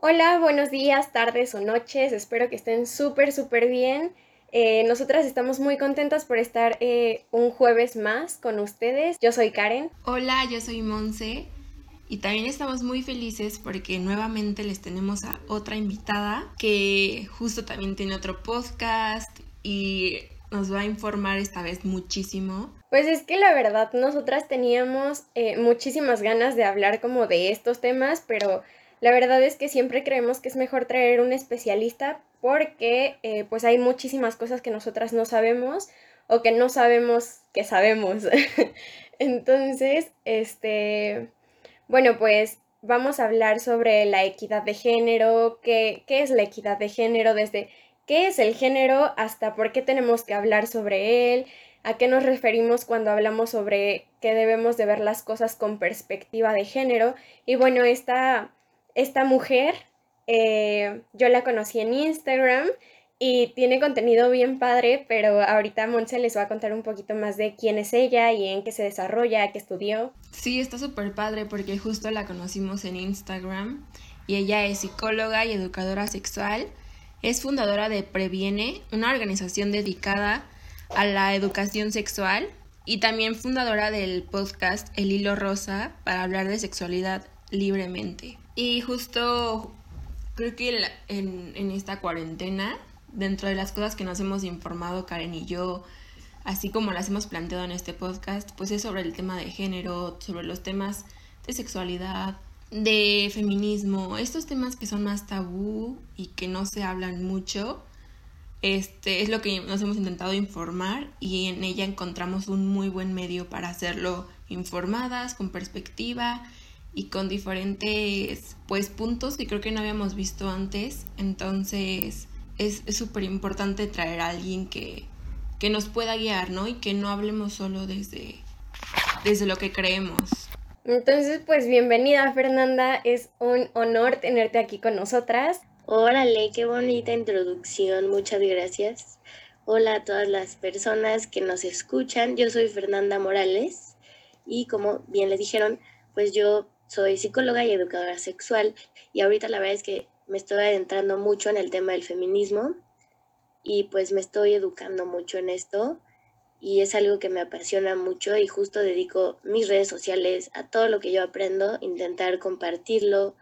Hola, buenos días, tardes o noches. Espero que estén súper, súper bien. Eh, nosotras estamos muy contentas por estar eh, un jueves más con ustedes. Yo soy Karen. Hola, yo soy Monse. Y también estamos muy felices porque nuevamente les tenemos a otra invitada que justo también tiene otro podcast y nos va a informar esta vez muchísimo. Pues es que la verdad nosotras teníamos eh, muchísimas ganas de hablar como de estos temas, pero la verdad es que siempre creemos que es mejor traer un especialista porque eh, pues hay muchísimas cosas que nosotras no sabemos o que no sabemos que sabemos. Entonces, este, bueno, pues vamos a hablar sobre la equidad de género, qué, qué es la equidad de género, desde qué es el género hasta por qué tenemos que hablar sobre él, a qué nos referimos cuando hablamos sobre que debemos de ver las cosas con perspectiva de género. Y bueno, esta esta mujer, eh, yo la conocí en Instagram y tiene contenido bien padre, pero ahorita Monse les va a contar un poquito más de quién es ella y en qué se desarrolla, qué estudió. Sí, está súper padre porque justo la conocimos en Instagram y ella es psicóloga y educadora sexual. Es fundadora de Previene, una organización dedicada a la educación sexual y también fundadora del podcast El Hilo Rosa para hablar de sexualidad libremente. Y justo creo que en, en esta cuarentena, dentro de las cosas que nos hemos informado Karen y yo, así como las hemos planteado en este podcast, pues es sobre el tema de género, sobre los temas de sexualidad, de feminismo, estos temas que son más tabú y que no se hablan mucho. Este es lo que nos hemos intentado informar y en ella encontramos un muy buen medio para hacerlo informadas, con perspectiva y con diferentes pues puntos que creo que no habíamos visto antes. Entonces es súper importante traer a alguien que, que nos pueda guiar, ¿no? Y que no hablemos solo desde, desde lo que creemos. Entonces, pues bienvenida Fernanda, es un honor tenerte aquí con nosotras. Órale, qué bonita introducción, muchas gracias. Hola a todas las personas que nos escuchan, yo soy Fernanda Morales y como bien les dijeron, pues yo soy psicóloga y educadora sexual y ahorita la verdad es que me estoy adentrando mucho en el tema del feminismo y pues me estoy educando mucho en esto y es algo que me apasiona mucho y justo dedico mis redes sociales a todo lo que yo aprendo, intentar compartirlo,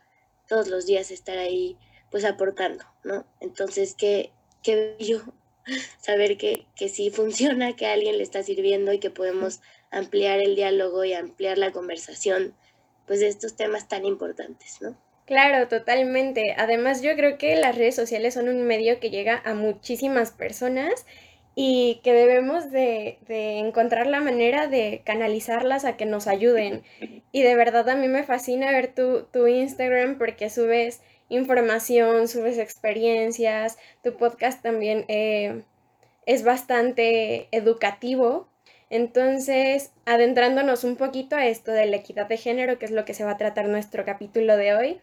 todos los días estar ahí pues aportando, ¿no? Entonces, qué, qué yo saber que, que sí funciona, que a alguien le está sirviendo y que podemos ampliar el diálogo y ampliar la conversación pues de estos temas tan importantes, ¿no? Claro, totalmente. Además, yo creo que las redes sociales son un medio que llega a muchísimas personas y que debemos de, de, encontrar la manera de canalizarlas a que nos ayuden. Y de verdad a mí me fascina ver tu, tu Instagram porque subes información, subes experiencias, tu podcast también eh, es bastante educativo entonces, adentrándonos un poquito a esto de la equidad de género, que es lo que se va a tratar nuestro capítulo de hoy,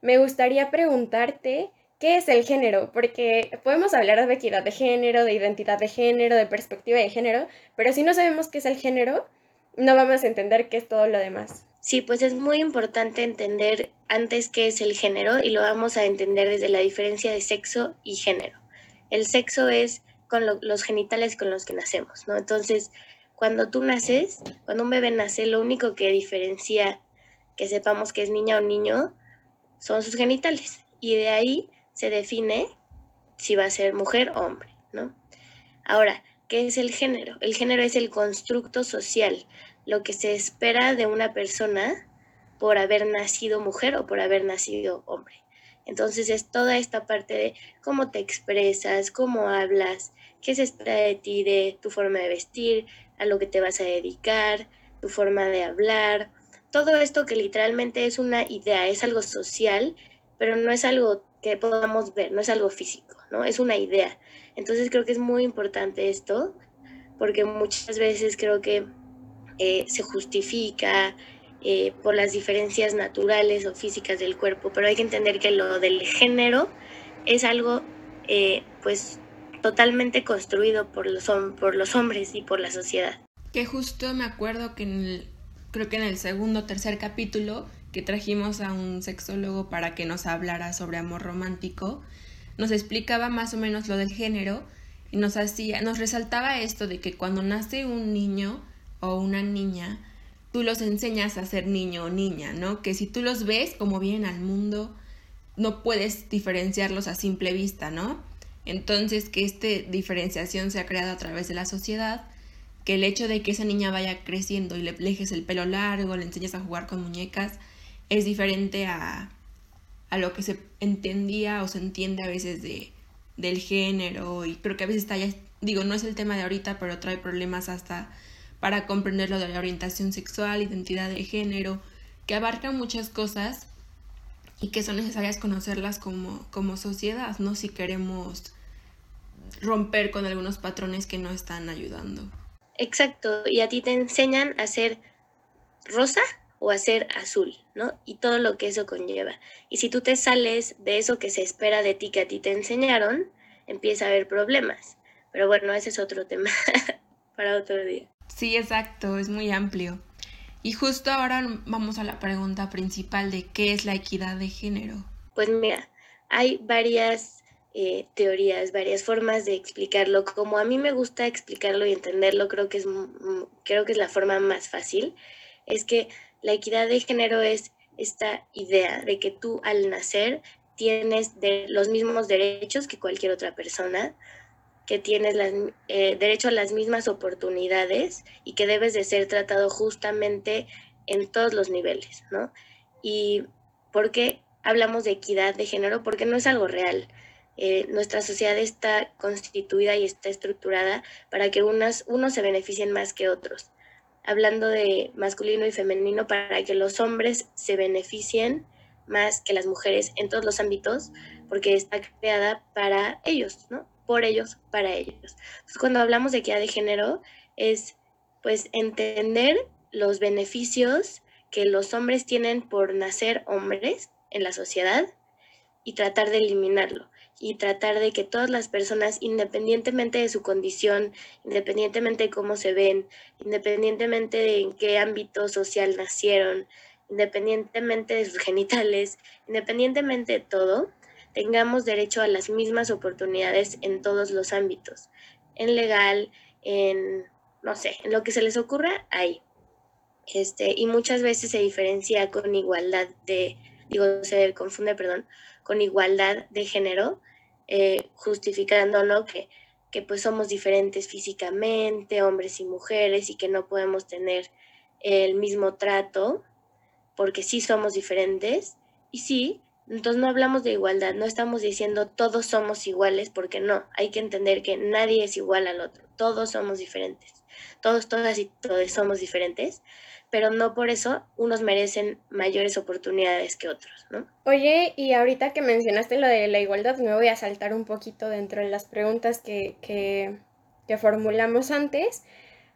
me gustaría preguntarte qué es el género, porque podemos hablar de equidad de género, de identidad de género, de perspectiva de género, pero si no sabemos qué es el género, no vamos a entender qué es todo lo demás. Sí, pues es muy importante entender antes qué es el género y lo vamos a entender desde la diferencia de sexo y género. El sexo es con los genitales con los que nacemos, ¿no? Entonces, cuando tú naces, cuando un bebé nace, lo único que diferencia que sepamos que es niña o niño son sus genitales. Y de ahí se define si va a ser mujer o hombre, ¿no? Ahora, ¿qué es el género? El género es el constructo social, lo que se espera de una persona por haber nacido mujer o por haber nacido hombre. Entonces es toda esta parte de cómo te expresas, cómo hablas, qué se espera de ti, de tu forma de vestir, a lo que te vas a dedicar, tu forma de hablar, todo esto que literalmente es una idea, es algo social, pero no es algo que podamos ver, no es algo físico, ¿no? Es una idea. Entonces creo que es muy importante esto, porque muchas veces creo que eh, se justifica eh, por las diferencias naturales o físicas del cuerpo, pero hay que entender que lo del género es algo, eh, pues, totalmente construido por los, por los hombres y por la sociedad. Que justo me acuerdo que en el, creo que en el segundo o tercer capítulo que trajimos a un sexólogo para que nos hablara sobre amor romántico, nos explicaba más o menos lo del género y nos hacía, nos resaltaba esto de que cuando nace un niño o una niña, tú los enseñas a ser niño o niña, ¿no? Que si tú los ves como vienen al mundo, no puedes diferenciarlos a simple vista, ¿no? Entonces, que esta diferenciación se ha creado a través de la sociedad, que el hecho de que esa niña vaya creciendo y le dejes el pelo largo, le enseñas a jugar con muñecas, es diferente a, a lo que se entendía o se entiende a veces de, del género y creo que a veces está ya, digo, no es el tema de ahorita, pero trae problemas hasta para comprender lo de la orientación sexual, identidad de género, que abarca muchas cosas y que son necesarias conocerlas como, como sociedad, ¿no? Si queremos romper con algunos patrones que no están ayudando. Exacto, y a ti te enseñan a ser rosa o a ser azul, ¿no? Y todo lo que eso conlleva. Y si tú te sales de eso que se espera de ti que a ti te enseñaron, empieza a haber problemas. Pero bueno, ese es otro tema para otro día. Sí, exacto, es muy amplio. Y justo ahora vamos a la pregunta principal de qué es la equidad de género. Pues mira, hay varias eh, teorías, varias formas de explicarlo. Como a mí me gusta explicarlo y entenderlo, creo que es, creo que es la forma más fácil. Es que la equidad de género es esta idea de que tú al nacer tienes los mismos derechos que cualquier otra persona, que tienes eh, derecho a las mismas oportunidades y que debes de ser tratado justamente en todos los niveles, ¿no? ¿Y por qué hablamos de equidad de género? Porque no es algo real. Eh, nuestra sociedad está constituida y está estructurada para que unos se beneficien más que otros. Hablando de masculino y femenino, para que los hombres se beneficien más que las mujeres en todos los ámbitos, porque está creada para ellos, ¿no? por ellos, para ellos. cuando hablamos de equidad de género, es pues entender los beneficios que los hombres tienen por nacer hombres en la sociedad y tratar de eliminarlo y tratar de que todas las personas, independientemente de su condición, independientemente de cómo se ven, independientemente de en qué ámbito social nacieron, independientemente de sus genitales, independientemente de todo, tengamos derecho a las mismas oportunidades en todos los ámbitos, en legal, en, no sé, en lo que se les ocurra, ahí. Este, y muchas veces se diferencia con igualdad de, digo, se confunde, perdón, con igualdad de género, eh, justificándolo que, que pues somos diferentes físicamente, hombres y mujeres, y que no podemos tener el mismo trato, porque sí somos diferentes, y sí, entonces no hablamos de igualdad, no estamos diciendo todos somos iguales, porque no, hay que entender que nadie es igual al otro, todos somos diferentes, todos, todas y todos somos diferentes, pero no por eso unos merecen mayores oportunidades que otros, ¿no? Oye, y ahorita que mencionaste lo de la igualdad, me voy a saltar un poquito dentro de las preguntas que, que, que formulamos antes,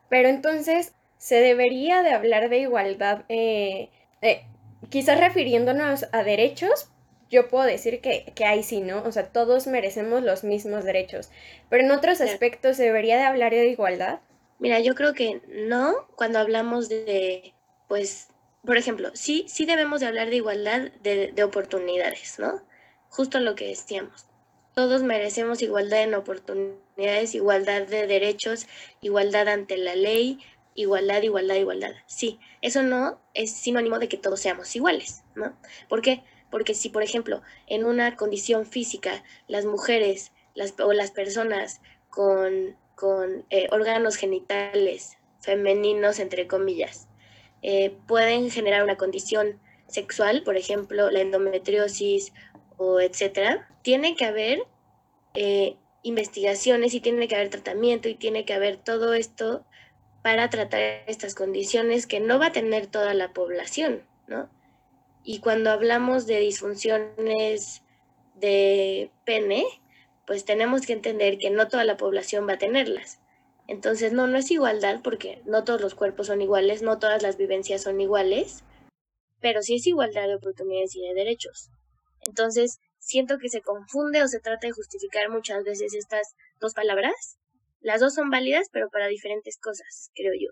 pero entonces, ¿se debería de hablar de igualdad? Eh, eh, quizás refiriéndonos a derechos, yo puedo decir que, que ahí sí, ¿no? O sea, todos merecemos los mismos derechos. Pero en otros aspectos, ¿se debería de hablar de igualdad? Mira, yo creo que no cuando hablamos de, pues, por ejemplo, sí, sí debemos de hablar de igualdad de, de oportunidades, ¿no? Justo lo que decíamos. Todos merecemos igualdad en oportunidades, igualdad de derechos, igualdad ante la ley, igualdad, igualdad, igualdad. Sí, eso no es sinónimo de que todos seamos iguales, ¿no? ¿Por qué? Porque si, por ejemplo, en una condición física las mujeres las, o las personas con, con eh, órganos genitales femeninos, entre comillas, eh, pueden generar una condición sexual, por ejemplo, la endometriosis o etcétera, tiene que haber eh, investigaciones y tiene que haber tratamiento y tiene que haber todo esto para tratar estas condiciones que no va a tener toda la población, ¿no? Y cuando hablamos de disfunciones de pene, pues tenemos que entender que no toda la población va a tenerlas. Entonces, no, no es igualdad porque no todos los cuerpos son iguales, no todas las vivencias son iguales, pero sí es igualdad de oportunidades y de derechos. Entonces, siento que se confunde o se trata de justificar muchas veces estas dos palabras. Las dos son válidas, pero para diferentes cosas, creo yo.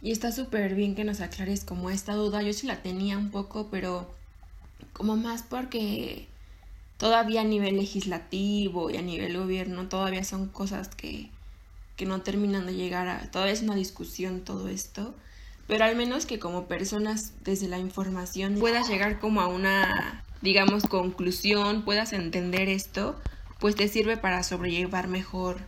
Y está súper bien que nos aclares como esta duda. Yo sí la tenía un poco, pero como más porque todavía a nivel legislativo y a nivel gobierno todavía son cosas que, que no terminan de llegar a... Todavía es una discusión todo esto. Pero al menos que como personas desde la información puedas llegar como a una, digamos, conclusión, puedas entender esto, pues te sirve para sobrellevar mejor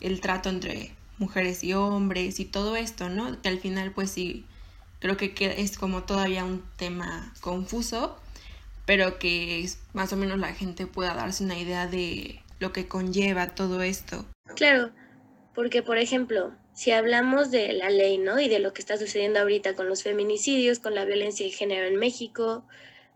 el trato entre mujeres y hombres y todo esto, ¿no? Que al final pues sí, creo que es como todavía un tema confuso, pero que más o menos la gente pueda darse una idea de lo que conlleva todo esto. Claro, porque por ejemplo, si hablamos de la ley, ¿no? Y de lo que está sucediendo ahorita con los feminicidios, con la violencia de género en México,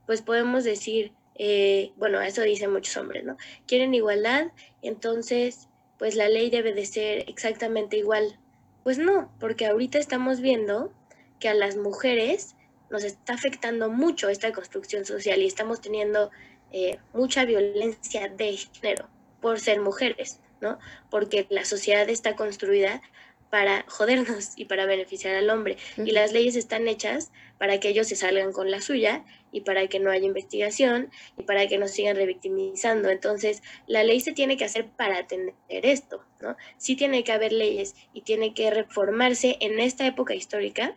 pues podemos decir, eh, bueno, eso dicen muchos hombres, ¿no? Quieren igualdad, entonces pues la ley debe de ser exactamente igual. Pues no, porque ahorita estamos viendo que a las mujeres nos está afectando mucho esta construcción social y estamos teniendo eh, mucha violencia de género por ser mujeres, ¿no? Porque la sociedad está construida para jodernos y para beneficiar al hombre. Y las leyes están hechas para que ellos se salgan con la suya y para que no haya investigación y para que nos sigan revictimizando. Entonces, la ley se tiene que hacer para atender esto, ¿no? Sí tiene que haber leyes y tiene que reformarse en esta época histórica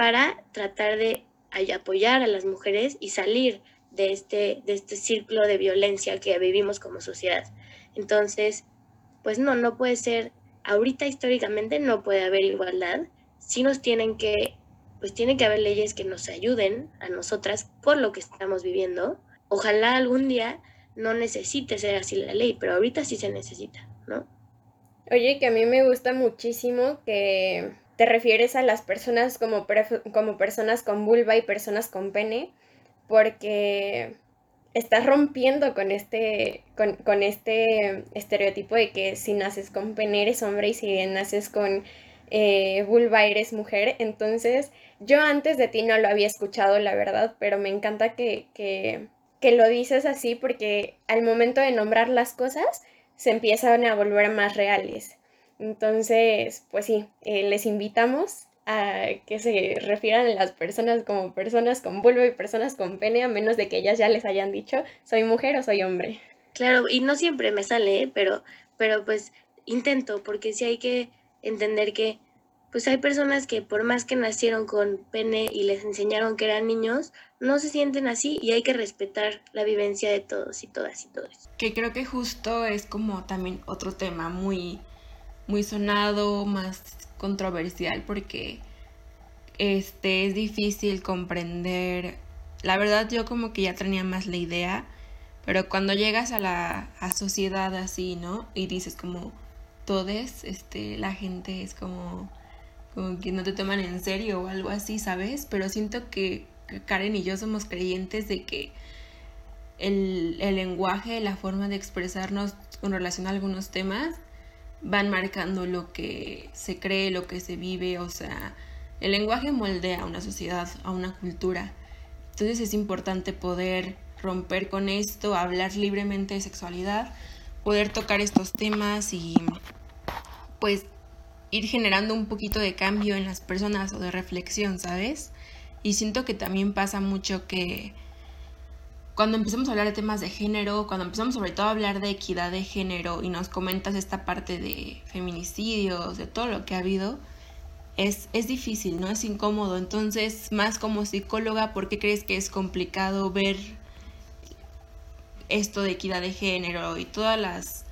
para tratar de apoyar a las mujeres y salir de este, de este círculo de violencia que vivimos como sociedad. Entonces, pues no, no puede ser ahorita históricamente no puede haber igualdad, sí nos tienen que, pues tiene que haber leyes que nos ayuden a nosotras por lo que estamos viviendo. Ojalá algún día no necesite ser así la ley, pero ahorita sí se necesita, ¿no? Oye, que a mí me gusta muchísimo que te refieres a las personas como, como personas con vulva y personas con pene, porque estás rompiendo con este, con, este estereotipo de que si naces con pene eres hombre y si naces con eh, vulva eres mujer. Entonces, yo antes de ti no lo había escuchado, la verdad, pero me encanta que, que, que lo dices así porque al momento de nombrar las cosas se empiezan a volver más reales. Entonces, pues sí, eh, les invitamos que se refieran a las personas como personas con vulva y personas con pene, a menos de que ellas ya les hayan dicho, soy mujer o soy hombre. Claro, y no siempre me sale, ¿eh? pero, pero pues intento, porque sí hay que entender que pues hay personas que por más que nacieron con pene y les enseñaron que eran niños, no se sienten así y hay que respetar la vivencia de todos y todas y todos. Que creo que justo es como también otro tema muy, muy sonado, más controversial porque este es difícil comprender. La verdad yo como que ya tenía más la idea, pero cuando llegas a la sociedad así, ¿no? Y dices como todes, este la gente es como como que no te toman en serio o algo así, ¿sabes? Pero siento que Karen y yo somos creyentes de que el, el lenguaje, la forma de expresarnos con relación a algunos temas van marcando lo que se cree, lo que se vive, o sea, el lenguaje moldea a una sociedad, a una cultura. Entonces es importante poder romper con esto, hablar libremente de sexualidad, poder tocar estos temas y pues ir generando un poquito de cambio en las personas o de reflexión, ¿sabes? Y siento que también pasa mucho que cuando empezamos a hablar de temas de género, cuando empezamos sobre todo a hablar de equidad de género y nos comentas esta parte de feminicidios, de todo lo que ha habido, es, es difícil, ¿no? Es incómodo. Entonces, más como psicóloga, ¿por qué crees que es complicado ver esto de equidad de género y todas las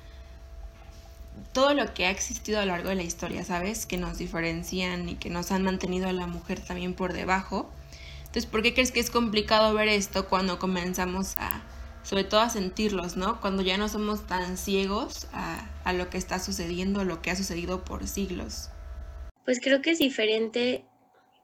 todo lo que ha existido a lo largo de la historia, ¿sabes? Que nos diferencian y que nos han mantenido a la mujer también por debajo. Entonces, ¿por qué crees que es complicado ver esto cuando comenzamos a, sobre todo a sentirlos, ¿no? Cuando ya no somos tan ciegos a, a lo que está sucediendo, lo que ha sucedido por siglos. Pues creo que es diferente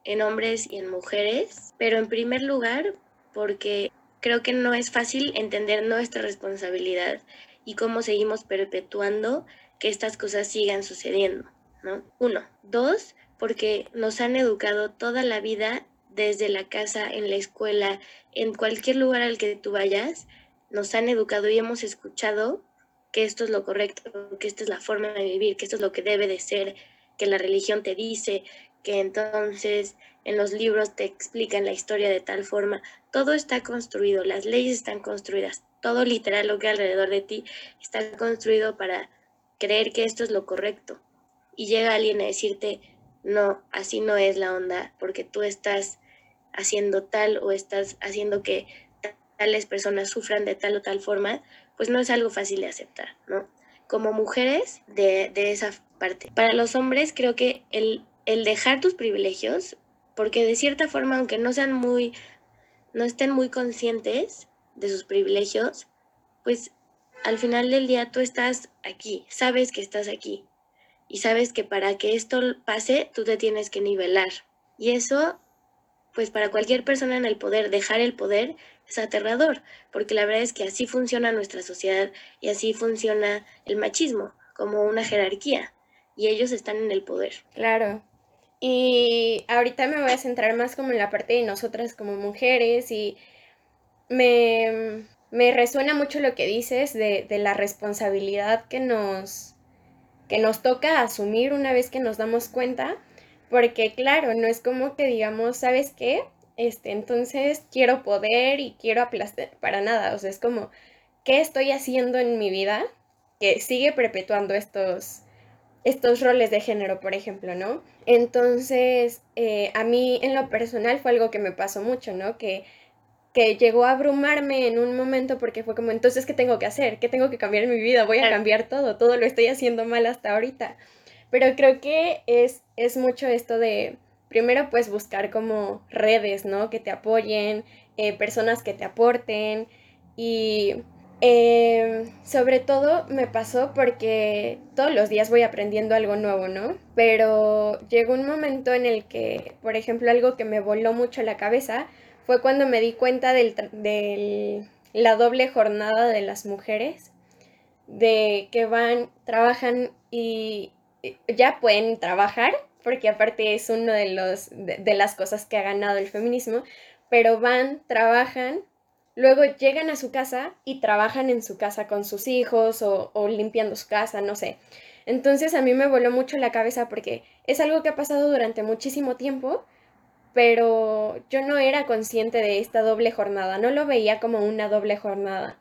en hombres y en mujeres, pero en primer lugar porque creo que no es fácil entender nuestra responsabilidad y cómo seguimos perpetuando que estas cosas sigan sucediendo, ¿no? Uno. Dos, porque nos han educado toda la vida desde la casa, en la escuela, en cualquier lugar al que tú vayas, nos han educado y hemos escuchado que esto es lo correcto, que esta es la forma de vivir, que esto es lo que debe de ser, que la religión te dice, que entonces en los libros te explican la historia de tal forma. Todo está construido, las leyes están construidas, todo literal lo que alrededor de ti está construido para creer que esto es lo correcto. Y llega alguien a decirte, no, así no es la onda, porque tú estás haciendo tal o estás haciendo que tales personas sufran de tal o tal forma, pues no es algo fácil de aceptar, ¿no? Como mujeres de, de esa parte. Para los hombres creo que el, el dejar tus privilegios, porque de cierta forma, aunque no sean muy, no estén muy conscientes de sus privilegios, pues al final del día tú estás aquí, sabes que estás aquí y sabes que para que esto pase tú te tienes que nivelar. Y eso, pues para cualquier persona en el poder, dejar el poder es aterrador, porque la verdad es que así funciona nuestra sociedad y así funciona el machismo, como una jerarquía, y ellos están en el poder. Claro. Y ahorita me voy a centrar más como en la parte de nosotras como mujeres y me, me resuena mucho lo que dices de, de, la responsabilidad que nos, que nos toca asumir una vez que nos damos cuenta, porque claro, no es como que digamos, ¿sabes qué? este, entonces quiero poder y quiero aplastar, para nada, o sea, es como, ¿qué estoy haciendo en mi vida que sigue perpetuando estos, estos roles de género, por ejemplo, ¿no? Entonces, eh, a mí en lo personal fue algo que me pasó mucho, ¿no? Que, que llegó a abrumarme en un momento porque fue como, entonces, ¿qué tengo que hacer? ¿Qué tengo que cambiar en mi vida? Voy a cambiar todo, todo lo estoy haciendo mal hasta ahorita. Pero creo que es, es mucho esto de, primero pues buscar como redes, ¿no? Que te apoyen, eh, personas que te aporten y em, sobre todo me pasó porque todos los días voy aprendiendo algo nuevo, ¿no? Pero llegó un momento en el que, por ejemplo, algo que me voló mucho la cabeza fue cuando me di cuenta de la doble jornada de las mujeres, de que van, trabajan y ya pueden trabajar, porque aparte es uno de, los, de, las cosas que ha ganado el feminismo, pero van, trabajan, luego llegan a su casa y trabajan en su casa con sus hijos o, o limpiando su casa, no sé. Entonces a mí me voló mucho la cabeza porque es algo que ha pasado durante muchísimo tiempo, pero yo no era consciente de esta doble jornada, no lo veía como una doble jornada.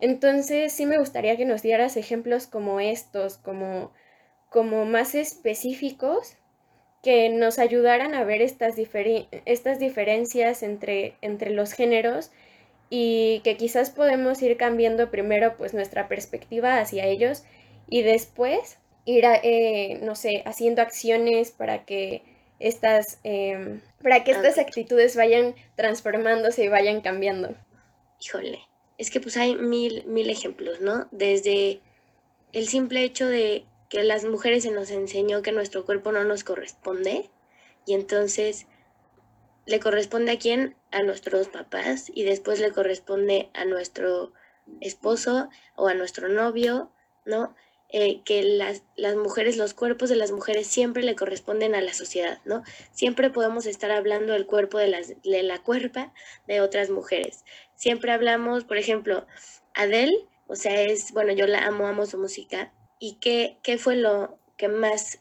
Entonces sí me gustaría que nos dieras ejemplos como estos, como, como más específicos que nos ayudaran a ver estas, estas diferencias entre, entre los géneros y que quizás podemos ir cambiando primero pues nuestra perspectiva hacia ellos y después ir, eh, no sé, haciendo acciones para que estas, em, para que estas actitudes vayan transformándose y vayan cambiando. Híjole, es que pues hay mil, mil ejemplos, ¿no? Desde el simple hecho de que las mujeres se nos enseñó que nuestro cuerpo no nos corresponde y entonces le corresponde a quién? A nuestros papás y después le corresponde a nuestro esposo o a nuestro novio, ¿no? Eh, que las, las, mujeres, los cuerpos de las mujeres siempre le corresponden a la sociedad, ¿no? Siempre podemos estar hablando del cuerpo de, las, de la cuerpa de otras mujeres. Siempre hablamos, por ejemplo, Adele, o sea, es, bueno, yo la amo, amo su música, ¿Y qué, qué fue lo que más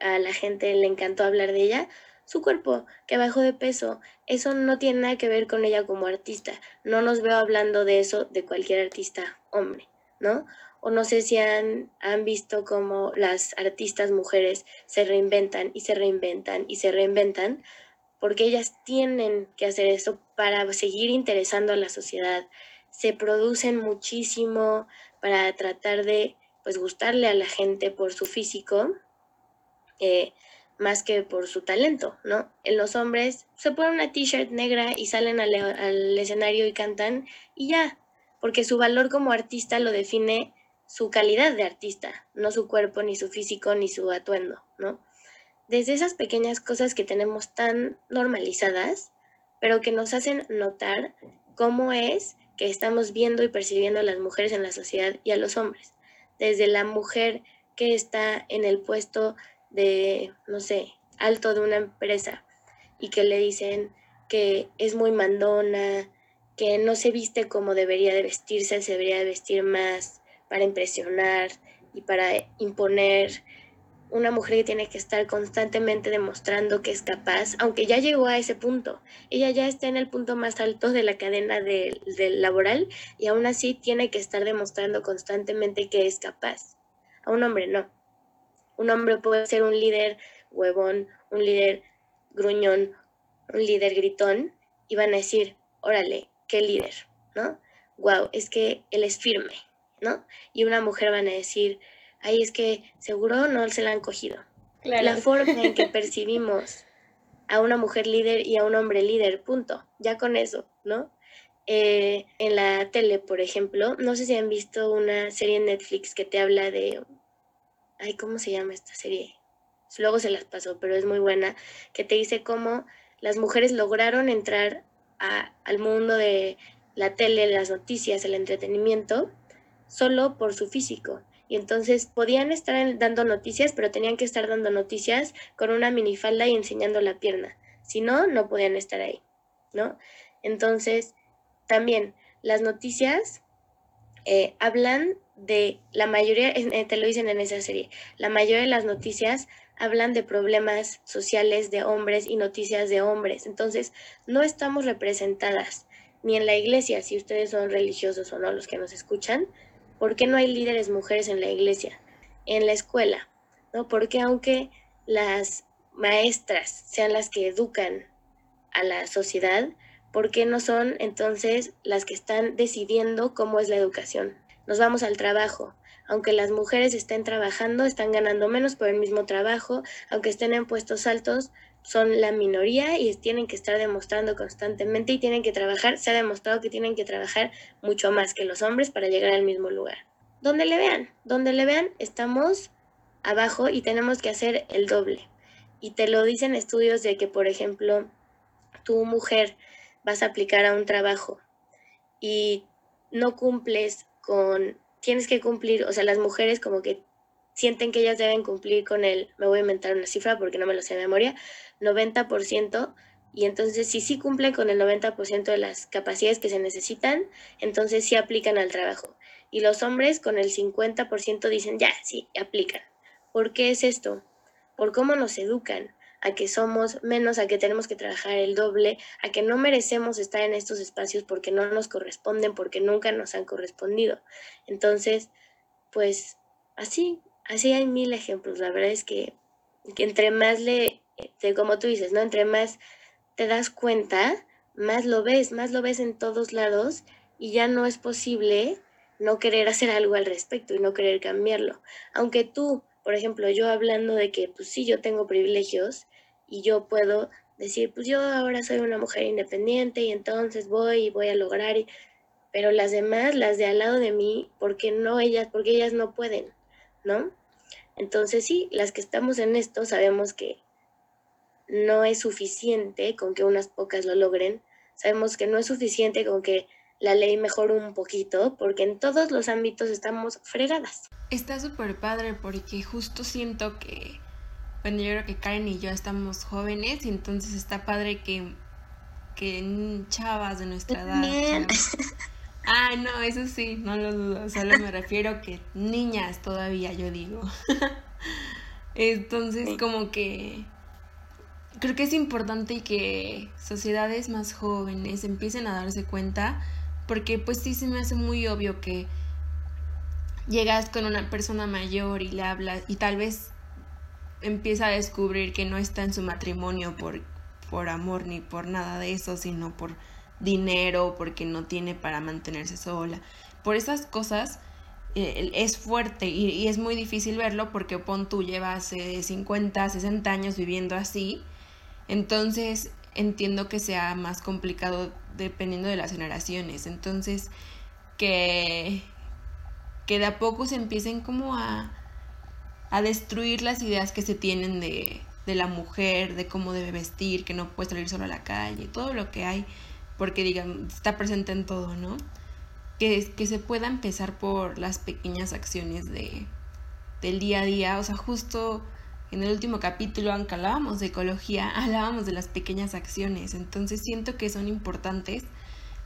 a la gente le encantó hablar de ella? Su cuerpo, que bajó de peso. Eso no tiene nada que ver con ella como artista. No nos veo hablando de eso de cualquier artista hombre, ¿no? O no sé si han, han visto cómo las artistas mujeres se reinventan y se reinventan y se reinventan, porque ellas tienen que hacer eso para seguir interesando a la sociedad. Se producen muchísimo para tratar de pues gustarle a la gente por su físico eh, más que por su talento, ¿no? En los hombres se ponen una t-shirt negra y salen al, al escenario y cantan y ya, porque su valor como artista lo define su calidad de artista, no su cuerpo, ni su físico, ni su atuendo, ¿no? Desde esas pequeñas cosas que tenemos tan normalizadas, pero que nos hacen notar cómo es que estamos viendo y percibiendo a las mujeres en la sociedad y a los hombres desde la mujer que está en el puesto de, no sé, alto de una empresa y que le dicen que es muy mandona, que no se viste como debería de vestirse, se debería de vestir más para impresionar y para imponer una mujer que tiene que estar constantemente demostrando que es capaz, aunque ya llegó a ese punto. Ella ya está en el punto más alto de la cadena del laboral y aún así tiene que estar demostrando constantemente que es capaz. A un hombre no. Un hombre puede ser un líder huevón, un líder gruñón, un líder gritón y van a decir, órale, qué líder, ¿no? Wow, es que él es firme, ¿no? Y una mujer van a decir, ay, es que seguro no se la han cogido. La forma en que percibimos a una mujer líder y a un hombre líder, punto. Ya con eso, ¿no? Eh, en la tele, por ejemplo, no sé si han visto una serie en Netflix que te habla de, ay, ¿cómo se llama esta serie? Luego se las pasó, pero es muy buena, que te dice cómo las mujeres lograron entrar al mundo de la tele, las noticias, el entretenimiento, solo por su físico. Y entonces podían estar dando noticias, pero tenían que estar dando noticias con una minifalda y enseñando la pierna. Si no, no podían estar ahí, ¿no? Entonces, también las noticias eh, hablan de la mayoría, eh, te lo dicen en esa serie, la mayoría de las noticias hablan de problemas sociales de hombres y noticias de hombres. Entonces, no estamos representadas ni en la iglesia, si ustedes son religiosos o no los que nos escuchan, ¿Por qué no hay líderes mujeres en la iglesia? En la escuela, ¿no? Porque aunque las maestras sean las que educan a la sociedad, ¿por qué no son entonces las que están decidiendo cómo es la educación? Nos vamos al trabajo. Aunque las mujeres estén trabajando, están ganando menos por el mismo trabajo, aunque estén en puestos altos, son la minoría y tienen que estar demostrando constantemente y tienen que trabajar, se ha demostrado que tienen que trabajar mucho más que los hombres para llegar al mismo lugar. Donde le vean, donde le vean, estamos abajo y tenemos que hacer el doble. Y te lo dicen estudios de que, por ejemplo, tu mujer vas a aplicar a un trabajo y no cumples con, tienes que cumplir, o sea, las mujeres como que sienten que ellas deben cumplir con el, me voy a inventar una cifra porque no me lo sé de memoria, 90%, y entonces si sí cumplen con el 90% de las capacidades que se necesitan, entonces sí aplican al trabajo. Y los hombres con el 50% dicen, ya, sí, aplican. ¿Por qué es esto? Por cómo nos educan, a que somos menos, a que tenemos que trabajar el doble, a que no merecemos estar en estos espacios porque no nos corresponden, porque nunca nos han correspondido. Entonces, pues así, así hay mil ejemplos. La verdad es que, entre más le, como tú dices, ¿no? Entre más te das cuenta, más lo ves, más lo ves en todos lados y ya no es posible no querer hacer algo al respecto y no querer cambiarlo. Aunque tú, por ejemplo, yo hablando de que pues sí, yo tengo privilegios y yo puedo decir, pues yo ahora soy una mujer independiente y entonces voy y voy a lograr, pero las demás, las de al lado de mí, ¿por qué no ellas? Porque ellas no pueden. ¿no? Entonces sí, las que estamos en esto sabemos que no es suficiente con que unas pocas lo logren, sabemos que no es suficiente con que la ley mejore un poquito, porque en todos los ámbitos estamos fregadas. Está súper padre porque justo siento que, bueno, yo creo que Karen y yo estamos jóvenes y entonces está padre que, que chavas de nuestra edad. Ah, no, eso sí, no lo dudo. Solo me refiero que niñas todavía, yo digo. Entonces, como que creo que es importante que sociedades más jóvenes empiecen a darse cuenta, porque pues sí se me hace muy obvio que llegas con una persona mayor y le hablas y tal vez empieza a descubrir que no está en su matrimonio por, por amor ni por nada de eso, sino por dinero, porque no tiene para mantenerse sola. Por esas cosas eh, es fuerte y, es muy difícil verlo porque pon tú llevas 50, 60 años viviendo así. Entonces entiendo que sea más complicado dependiendo de las generaciones. Entonces que, que de a poco se empiecen como a, a destruir las ideas que se tienen de, de la mujer, de cómo debe vestir, que no puede salir solo a la calle, todo lo que hay porque digan, está presente en todo, ¿no? Que, que se pueda empezar por las pequeñas acciones de, del día a día, o sea, justo en el último capítulo, aunque hablábamos de ecología, hablábamos de las pequeñas acciones, entonces siento que son importantes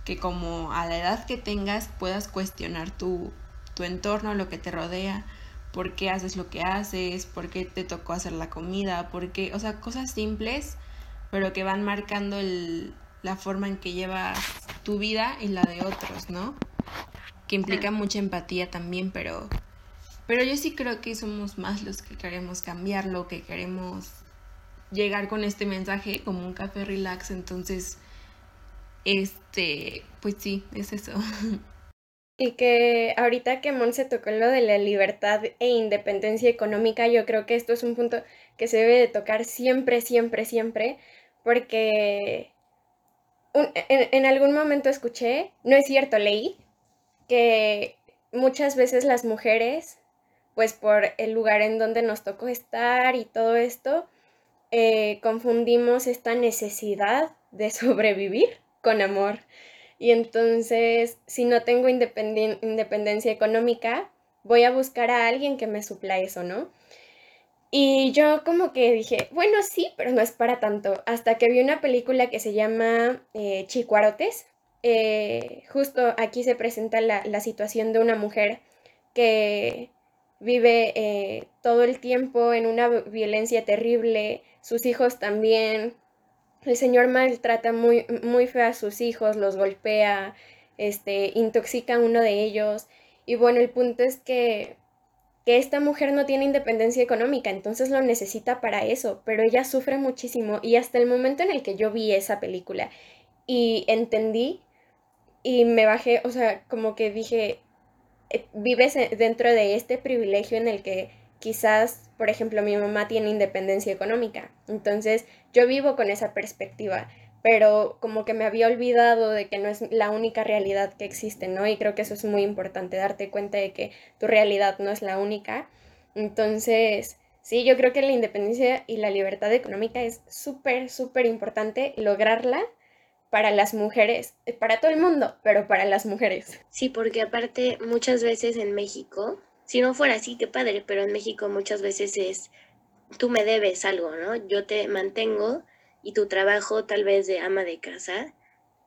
que como a la edad que tengas puedas cuestionar tu, tu entorno, lo que te rodea, por qué haces lo que haces, por qué te tocó hacer la comida, por qué, o sea, cosas simples, pero que van marcando el, la forma en que llevas tu vida y la de otros, ¿no? Que implica mucha empatía también, pero, pero yo sí creo que somos más los que queremos cambiarlo, que queremos llegar con este mensaje como un café relax, entonces, este, pues sí, es eso. Y que ahorita que Mon se tocó lo de la libertad e independencia económica, yo creo que esto es un punto que se debe de tocar siempre, siempre, siempre, porque en, en, algún momento escuché, no es cierto, leí, que muchas veces las mujeres, pues por el lugar en donde nos tocó estar y todo esto, eh, confundimos esta necesidad de sobrevivir con amor. Y entonces, si no tengo independencia económica, voy a buscar a alguien que me supla eso, ¿no? Y yo como que dije, bueno, sí, pero no es para tanto. Hasta que vi una película que se llama eh, Chicuarotes. Eh, justo aquí se presenta la, la, situación de una mujer que vive eh, todo el tiempo en una violencia terrible, sus hijos también, el señor maltrata muy, muy feo a sus hijos, los golpea, este, intoxica a uno de ellos. Y bueno, el punto es que, que esta mujer no tiene independencia económica, entonces lo necesita para eso, pero ella sufre muchísimo. Y hasta el momento en el que yo vi esa película y entendí y me bajé, o sea, como que dije, vives dentro de este privilegio en el que quizás, por ejemplo, mi mamá tiene independencia económica. Entonces, yo vivo con esa perspectiva, pero como que me había olvidado de que no es la única realidad que existe, ¿no? Y creo que eso es muy importante, darte cuenta de que tu realidad no es la única. Entonces, sí, yo creo que la independencia y la libertad económica es súper, súper importante lograrla para las mujeres, para todo el mundo, pero para las mujeres. Sí, porque aparte muchas veces en México si no fuera así, qué padre, pero en México muchas veces es, tú me debes algo, ¿no? Yo te mantengo y tu trabajo tal vez de ama de casa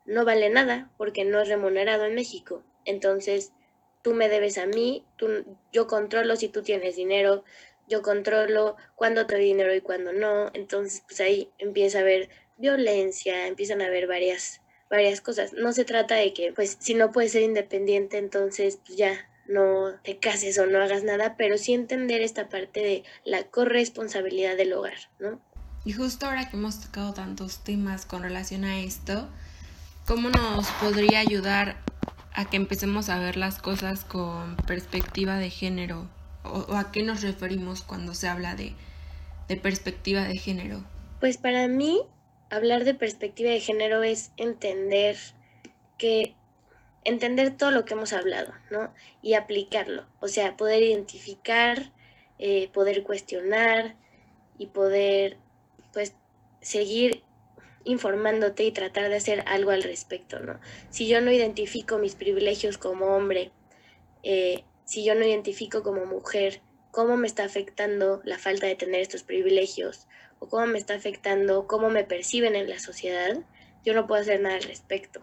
no vale nada porque no es remunerado en México. Entonces, tú me debes a mí, tú, yo controlo si tú tienes dinero, yo controlo cuándo te doy dinero y cuándo no. Entonces, pues ahí empieza a haber violencia, empiezan a haber varias, varias cosas. No se trata de que, pues, si no puedes ser independiente, entonces, pues ya, no te cases o no hagas nada, pero sí entender esta parte de la corresponsabilidad del hogar, ¿no? Y justo ahora que hemos tocado tantos temas con relación a esto, ¿cómo nos podría ayudar a que empecemos a ver las cosas con perspectiva de género? ¿O, a qué nos referimos cuando se habla de, de perspectiva de género? Pues para mí, hablar de perspectiva de género es entender que entender todo lo que hemos hablado, ¿no? Y aplicarlo, o sea, poder identificar, eh, poder cuestionar y poder, pues, seguir informándote y tratar de hacer algo al respecto, ¿no? Si yo no identifico mis privilegios como hombre, eh, si yo no identifico como mujer cómo me está afectando la falta de tener estos privilegios o cómo me está afectando cómo me perciben en la sociedad, yo no puedo hacer nada al respecto.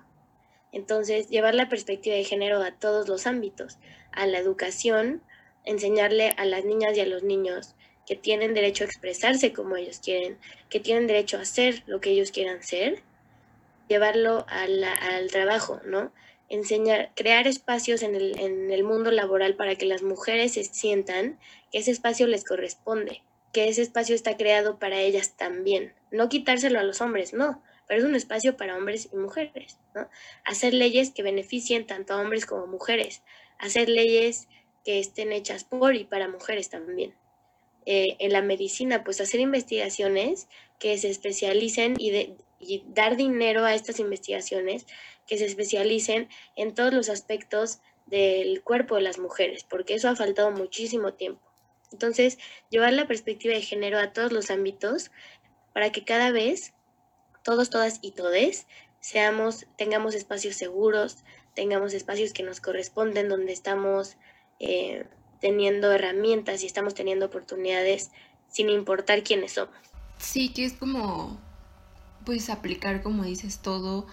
Entonces, llevar la perspectiva de género a todos los ámbitos, a la educación, enseñarle a las niñas y a los niños que tienen derecho a expresarse como ellos quieren, que tienen derecho a hacer lo que ellos quieran ser, llevarlo al trabajo, ¿no? Enseñar, crear espacios en el, en el mundo laboral para que las mujeres se sientan que ese espacio les corresponde, que ese espacio está creado para ellas también. No quitárselo a los hombres, no, pero es un espacio para hombres y mujeres, ¿no? Hacer leyes que beneficien tanto a hombres como mujeres, hacer leyes que estén hechas por y para mujeres también. Eh, en la medicina, pues hacer investigaciones que se especialicen y, y dar dinero a estas investigaciones que se especialicen en todos los aspectos del cuerpo de las mujeres, porque eso ha faltado muchísimo tiempo. Entonces, llevar la perspectiva de género a todos los ámbitos para que cada vez todos, todas y todes, seamos, tengamos espacios seguros, tengamos espacios que nos corresponden, donde estamos eh, teniendo herramientas y estamos teniendo oportunidades sin importar quiénes somos. Sí, que es como, pues aplicar, como dices, todo,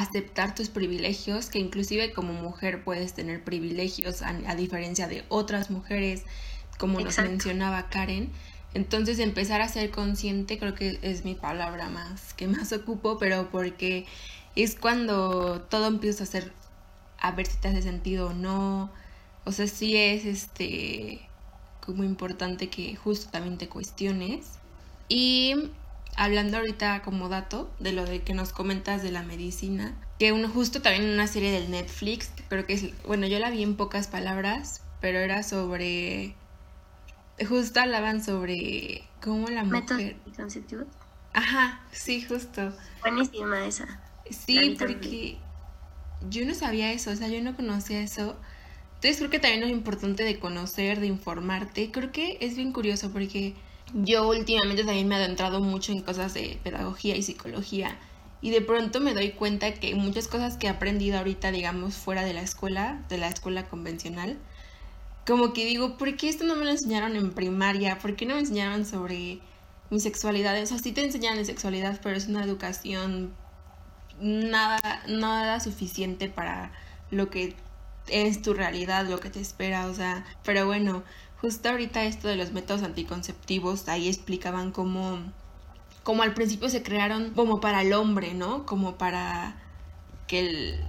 aceptar tus privilegios, que inclusive como mujer puedes tener privilegios a, a diferencia de otras mujeres, como nos mencionaba Karen. Entonces empezar a ser consciente creo que es mi palabra más que más ocupo, pero porque es cuando todo empieza a ser a ver si te hace sentido o no. O sea, sí es este como importante que justo también te cuestiones. Y hablando ahorita como dato de lo de que nos comentas de la medicina, que uno justo también en una serie del Netflix, creo que es, bueno, yo la vi en pocas palabras, pero era sobre, justo hablaban sobre cómo la mujer... ¿Método Ajá, sí, justo. Buenísima esa. Sí, porque yo no sabía eso, o sea, yo no conocía eso. Entonces creo que también es importante de conocer, de informarte. Creo que es bien curioso porque yo últimamente también me he adentrado mucho en cosas de pedagogía y psicología y de pronto me doy cuenta que muchas cosas que he aprendido ahorita, digamos, fuera de la escuela, de la escuela convencional, como que digo, ¿por qué esto no me lo enseñaron en primaria? ¿Por qué no me enseñaron sobre mi sexualidad? O sea, sí te enseñan de sexualidad, pero es una educación nada, nada suficiente para lo que es tu realidad, lo que te espera, o sea, pero bueno, justo ahorita esto de los métodos anticonceptivos, ahí explicaban cómo, cómo al principio se crearon como para el hombre, ¿no? Como para que el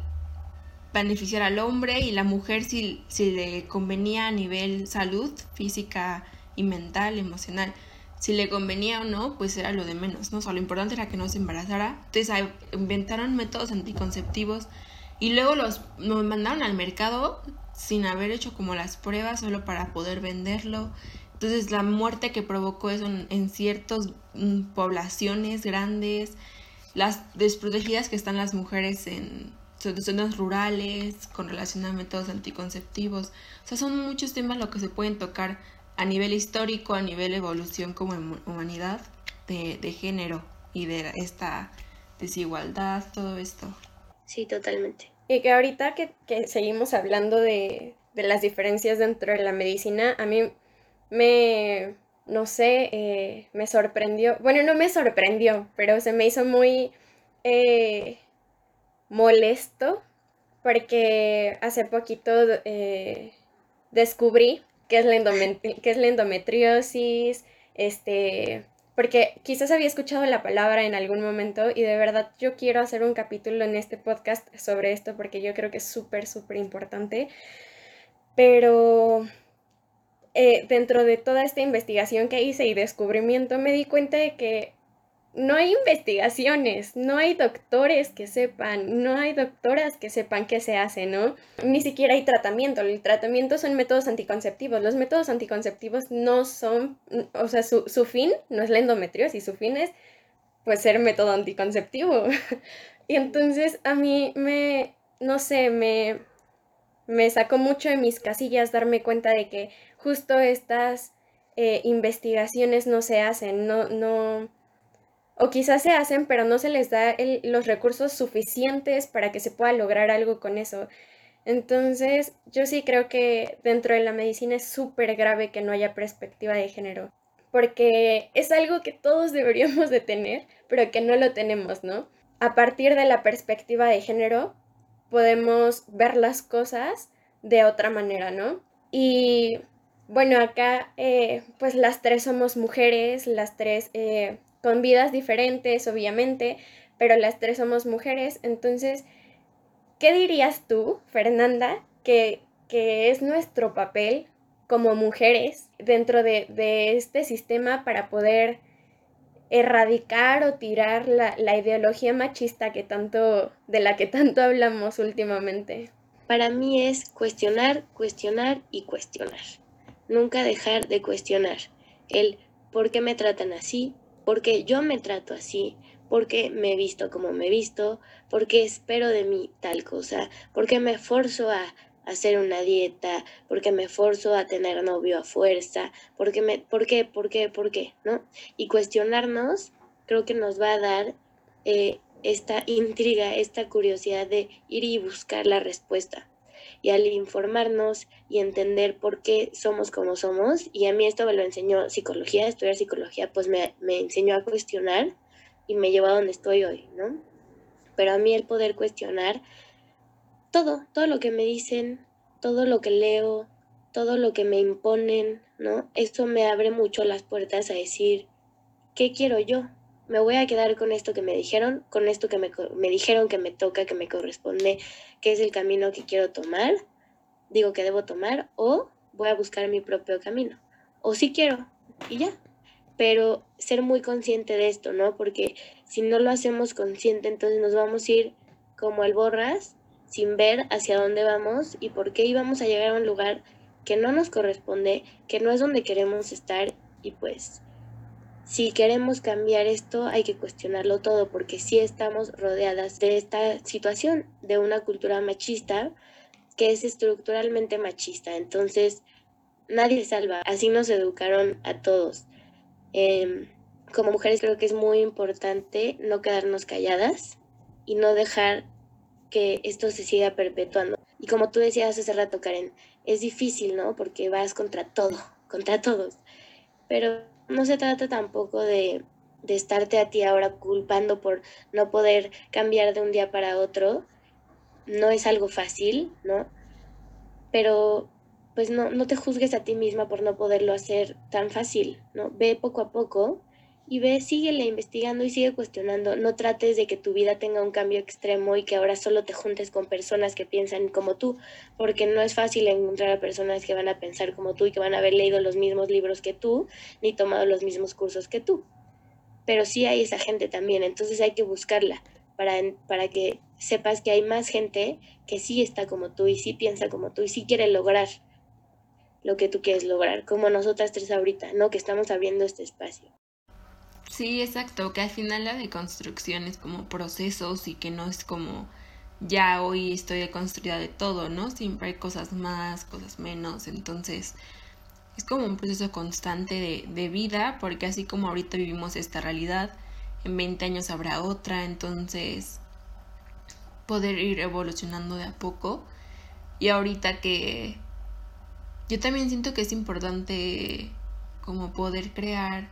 beneficiar al hombre y la mujer si, si le convenía a nivel salud física y mental, emocional. Si le convenía o no, pues era lo de menos, ¿no? O sea, lo importante era que no se embarazara. Entonces inventaron métodos anticonceptivos y luego los nos mandaron al mercado sin haber hecho como las pruebas solo para poder venderlo. Entonces la muerte que provocó eso en, ciertas mm, poblaciones grandes, las desprotegidas que están las mujeres en zonas rurales con relación a métodos anticonceptivos. O sea, son muchos temas lo que se pueden tocar a nivel histórico, a nivel evolución como humanidad de, de género y de esta desigualdad, todo esto. Sí, totalmente. Y que ahorita que, seguimos hablando de, las diferencias dentro de la medicina, a mí me, no sé, eh, me sorprendió, bueno, no me sorprendió, pero se me hizo muy eh, molesto porque hace poquito eh, descubrí qué es, la qué es la endometriosis, este, porque quizás había escuchado la palabra en algún momento y de verdad yo quiero hacer un capítulo en este podcast sobre esto porque yo creo que es súper, súper importante. Pero eh, dentro de toda esta investigación que hice y descubrimiento me di cuenta de que no hay investigaciones, no hay doctores que sepan, no hay doctoras que sepan qué se hace, ¿no? Ni siquiera hay tratamiento. El tratamiento son métodos anticonceptivos. Los métodos anticonceptivos no son, o sea, su, fin no es la endometriosis, su fin es, pues, ser método anticonceptivo. y entonces a mí me, no sé, me, me sacó mucho de mis casillas darme cuenta de que justo estas eh, investigaciones no se hacen, no, no o quizás se hacen, pero no se les da los recursos suficientes para que se pueda lograr algo con eso. Entonces, yo sí creo que dentro de la medicina es súper grave que no haya perspectiva de género, porque es algo que todos deberíamos de tener, pero que no lo tenemos, ¿no? A partir de la perspectiva de género, podemos ver las cosas de otra manera, ¿no? Y bueno, acá eh, pues las tres somos mujeres, las tres eh, con vidas diferentes, obviamente, pero las tres somos mujeres. Entonces, ¿qué dirías tú, Fernanda, que, que es nuestro papel como mujeres dentro de, de, este sistema para poder erradicar o tirar la, la ideología machista que tanto, de la que tanto hablamos últimamente? Para mí es cuestionar, cuestionar y cuestionar. Nunca dejar de cuestionar el por qué me tratan así, porque yo me trato así, porque me he visto como me he visto, porque espero de mí tal cosa, porque me forzo a hacer una dieta, porque me forzo a tener novio a fuerza, porque me, ¿por qué, por qué, por qué? ¿No? Y cuestionarnos creo que nos va a dar eh, esta intriga, esta curiosidad de ir y buscar la respuesta y al informarnos y entender por qué somos como somos, y a mí esto me lo enseñó psicología, estudiar psicología, pues me, me enseñó a cuestionar y me llevó a donde estoy hoy, ¿no? Pero a mí el poder cuestionar todo, todo lo que me dicen, todo lo que leo, todo lo que me imponen, ¿no? Esto me abre mucho las puertas a decir, ¿qué quiero yo? Me voy a quedar con esto que me dijeron, con esto que me, me dijeron que me toca, que me corresponde, que es el camino que quiero tomar, digo que debo tomar, o voy a buscar mi propio camino. O sí quiero, y ya. Pero ser muy consciente de esto, ¿no? Porque si no lo hacemos consciente, entonces nos vamos a ir como el borras, sin ver hacia dónde vamos y por qué íbamos a llegar a un lugar que no nos corresponde, que no es donde queremos estar y pues si queremos cambiar esto hay que cuestionarlo todo porque sí estamos rodeadas de esta situación, de una cultura machista que es estructuralmente machista. Entonces, nadie salva. Así nos educaron a todos. Em, como mujeres creo que es muy importante no quedarnos calladas y no dejar que esto se siga perpetuando. Y como tú decías hace rato, Karen, es difícil, ¿no? Porque vas contra todo, contra todos. Pero no se trata tampoco de, de estarte a ti ahora culpando por no poder cambiar de un día para otro. No es algo fácil, ¿no? Pero pues no, no te juzgues a ti misma por no poderlo hacer tan fácil, ¿no? Ve poco a poco y ve, síguele investigando y sigue cuestionando. No trates de que tu vida tenga un cambio extremo y que ahora solo te juntes con personas que piensan como tú, porque no es fácil encontrar a personas que van a pensar como tú y que van a haber leído los mismos libros que tú, ni tomado los mismos cursos que tú. Pero sí hay esa gente también, entonces hay que buscarla para, para que sepas que hay más gente que sí está como tú y sí piensa como tú y sí quiere lograr lo que tú quieres lograr, como nosotras tres ahorita, ¿no? Que estamos abriendo este espacio. Sí, exacto, que al final la deconstrucción es como procesos y que no es como ya hoy estoy deconstruida de todo, ¿no? Siempre hay cosas más, cosas menos, entonces es como un proceso constante de, de vida, porque así como ahorita vivimos esta realidad, en 20 años habrá otra, entonces poder ir evolucionando de a poco. Y ahorita que yo también siento que es importante como poder crear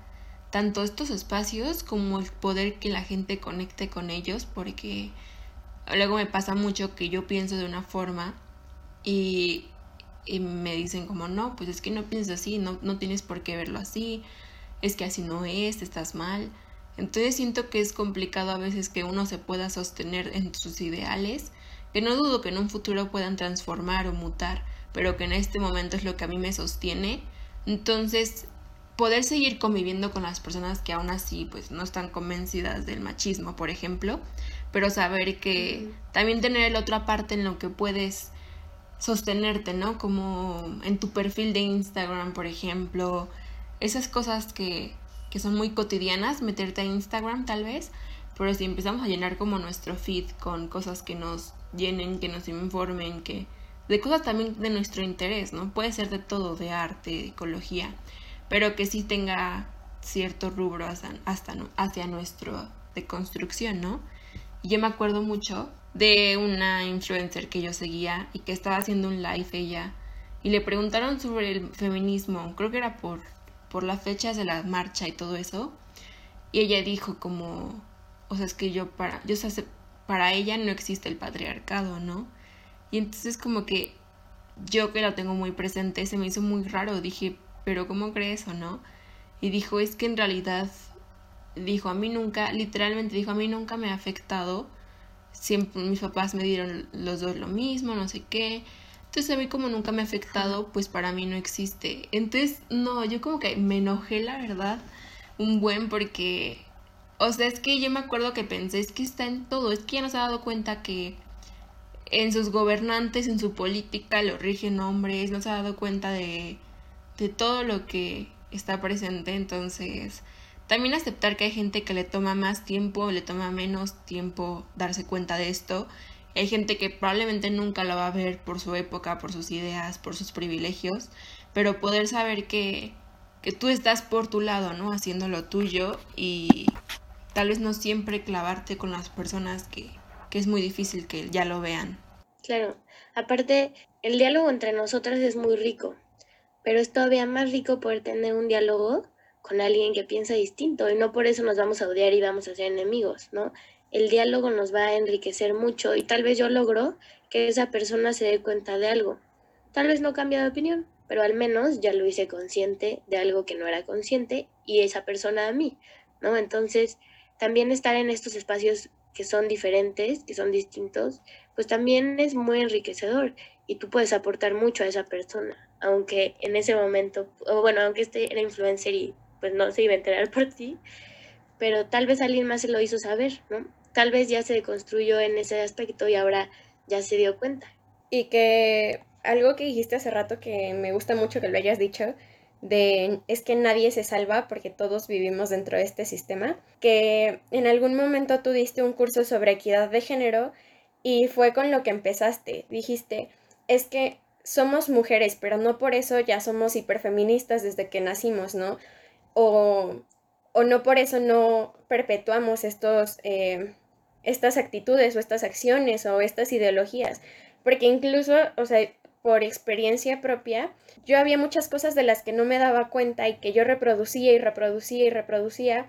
tanto estos espacios como el poder que la gente conecte con ellos porque luego me pasa mucho que yo pienso de una forma y, me dicen como no, pues es que no piensas así, no, no tienes por qué verlo así, es que así no es, estás mal. Entonces siento que es complicado a veces que uno se pueda sostener en sus ideales, que no dudo que en un futuro puedan transformar o mutar, pero que en este momento es lo que a mí me sostiene. Entonces, poder seguir conviviendo con las personas que aún así pues no están convencidas del machismo, por ejemplo, pero saber que también tener la otra parte en lo que puedes sostenerte, ¿no? Como en tu perfil de Instagram, por ejemplo, esas cosas que, que son muy cotidianas, meterte a Instagram tal vez, pero si empezamos a llenar como nuestro feed con cosas que nos llenen, que nos informen, que de cosas también de nuestro interés, ¿no? Puede ser de todo, de arte, de ecología, pero que sí tenga cierto rubro hasta, hacia nuestro de construcción, ¿no? Y yo me acuerdo mucho de una influencer que yo seguía y que estaba haciendo un live ella y le preguntaron sobre el feminismo, creo que era por, por las fechas de la marcha y todo eso, y ella dijo como, o sea, es que yo para, yo para ella no existe el patriarcado, ¿no? Y entonces como que yo que lo tengo muy presente, se me hizo muy raro, dije, pero ¿cómo crees o no? Y dijo, es que en realidad, dijo, a mí nunca, literalmente dijo, a mí nunca me ha afectado, siempre mis papás me dieron los dos lo mismo, no sé qué. Entonces a mí como nunca me ha afectado, pues para mí no existe. Entonces, no, yo como que me enojé, la verdad, un buen porque, o sea, es que yo me acuerdo que pensé, es que está en todo, es que ya no se ha dado cuenta que en sus gobernantes, en su política, lo rigen hombres, no se ha dado cuenta de, de todo lo que está presente. Entonces, también aceptar que hay gente que le toma más tiempo, le toma menos tiempo darse cuenta de esto. Hay gente que probablemente nunca lo va a ver por su época, por sus ideas, por sus privilegios, pero poder saber que, que tú estás por tu lado, ¿no? Haciendo lo tuyo y tal vez no siempre clavarte con las personas que, que es muy difícil que ya lo vean. Claro, aparte el diálogo entre nosotras es muy rico, pero es todavía más rico poder tener un diálogo con alguien que piensa distinto y no por eso nos vamos a odiar y vamos a ser enemigos, ¿no? El diálogo nos va a enriquecer mucho y tal vez yo logro que esa persona se dé cuenta de algo. Tal vez no cambie de opinión, pero al menos ya lo hice consciente de algo que no era consciente y esa persona a mí, ¿no? Entonces, también estar en estos espacios que son diferentes, que son distintos, pues también es muy enriquecedor y tú puedes aportar mucho a esa persona, aunque en ese momento, o bueno, aunque este era influencer y pues no se iba a enterar por ti, pero tal vez alguien más se lo hizo saber, ¿no? Tal vez ya se construyó en ese aspecto y ahora ya se dio cuenta. Y que algo que dijiste hace rato que me gusta mucho que lo hayas dicho, de es que nadie se salva porque todos vivimos dentro de este sistema, que en algún momento tú diste un curso sobre equidad de género y fue con lo que empezaste. Dijiste, es que somos mujeres, pero no por eso ya somos hiperfeministas desde que nacimos, ¿no? O, o no por eso no perpetuamos estos, eh, estas actitudes o estas acciones o estas ideologías. Porque incluso, o sea, por experiencia propia, yo había muchas cosas de las que no me daba cuenta y que yo reproducía y reproducía y reproducía